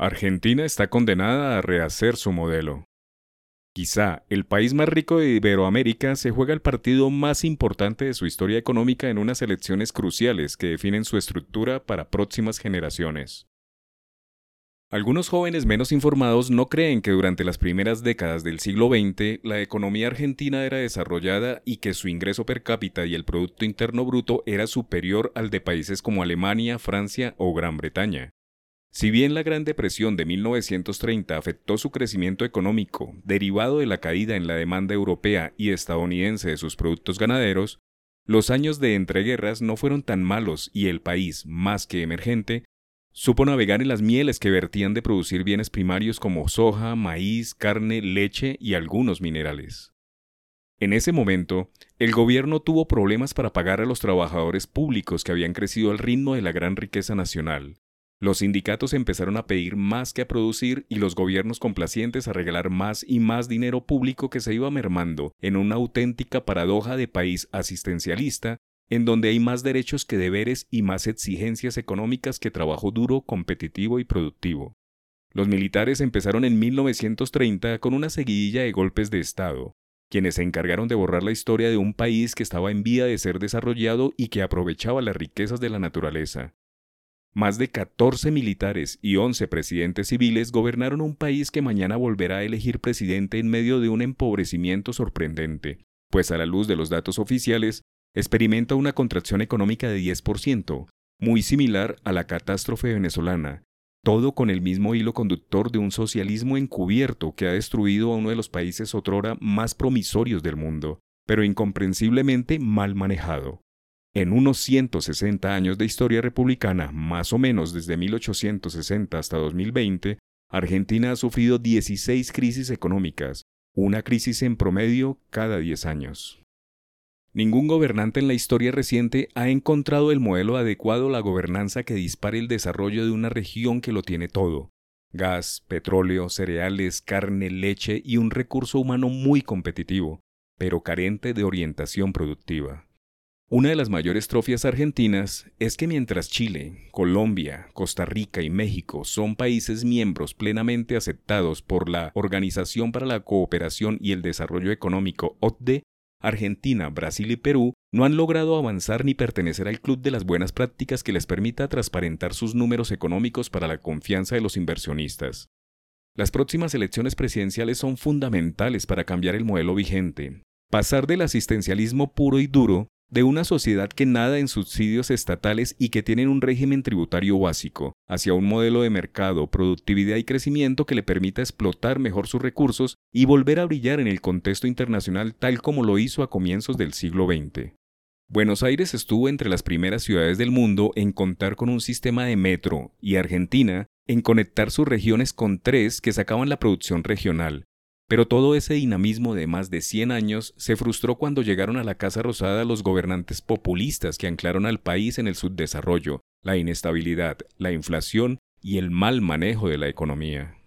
Argentina está condenada a rehacer su modelo. Quizá el país más rico de Iberoamérica se juega el partido más importante de su historia económica en unas elecciones cruciales que definen su estructura para próximas generaciones. Algunos jóvenes menos informados no creen que durante las primeras décadas del siglo XX la economía argentina era desarrollada y que su ingreso per cápita y el Producto Interno Bruto era superior al de países como Alemania, Francia o Gran Bretaña. Si bien la Gran Depresión de 1930 afectó su crecimiento económico, derivado de la caída en la demanda europea y estadounidense de sus productos ganaderos, los años de entreguerras no fueron tan malos y el país, más que emergente, Supo navegar en las mieles que vertían de producir bienes primarios como soja, maíz, carne, leche y algunos minerales. En ese momento, el gobierno tuvo problemas para pagar a los trabajadores públicos que habían crecido al ritmo de la gran riqueza nacional. Los sindicatos empezaron a pedir más que a producir y los gobiernos complacientes a regalar más y más dinero público que se iba mermando en una auténtica paradoja de país asistencialista en donde hay más derechos que deberes y más exigencias económicas que trabajo duro, competitivo y productivo. Los militares empezaron en 1930 con una seguidilla de golpes de Estado, quienes se encargaron de borrar la historia de un país que estaba en vía de ser desarrollado y que aprovechaba las riquezas de la naturaleza. Más de 14 militares y 11 presidentes civiles gobernaron un país que mañana volverá a elegir presidente en medio de un empobrecimiento sorprendente, pues a la luz de los datos oficiales, experimenta una contracción económica de 10%, muy similar a la catástrofe venezolana, todo con el mismo hilo conductor de un socialismo encubierto que ha destruido a uno de los países otrora más promisorios del mundo, pero incomprensiblemente mal manejado. En unos 160 años de historia republicana, más o menos desde 1860 hasta 2020, Argentina ha sufrido 16 crisis económicas, una crisis en promedio cada 10 años. Ningún gobernante en la historia reciente ha encontrado el modelo adecuado a la gobernanza que dispare el desarrollo de una región que lo tiene todo. Gas, petróleo, cereales, carne, leche y un recurso humano muy competitivo, pero carente de orientación productiva. Una de las mayores trofias argentinas es que mientras Chile, Colombia, Costa Rica y México son países miembros plenamente aceptados por la Organización para la Cooperación y el Desarrollo Económico OCDE, Argentina, Brasil y Perú no han logrado avanzar ni pertenecer al club de las buenas prácticas que les permita transparentar sus números económicos para la confianza de los inversionistas. Las próximas elecciones presidenciales son fundamentales para cambiar el modelo vigente, pasar del asistencialismo puro y duro de una sociedad que nada en subsidios estatales y que tienen un régimen tributario básico, hacia un modelo de mercado, productividad y crecimiento que le permita explotar mejor sus recursos y volver a brillar en el contexto internacional tal como lo hizo a comienzos del siglo XX. Buenos Aires estuvo entre las primeras ciudades del mundo en contar con un sistema de metro y Argentina en conectar sus regiones con tres que sacaban la producción regional, pero todo ese dinamismo de más de 100 años se frustró cuando llegaron a la Casa Rosada los gobernantes populistas que anclaron al país en el subdesarrollo, la inestabilidad, la inflación y el mal manejo de la economía.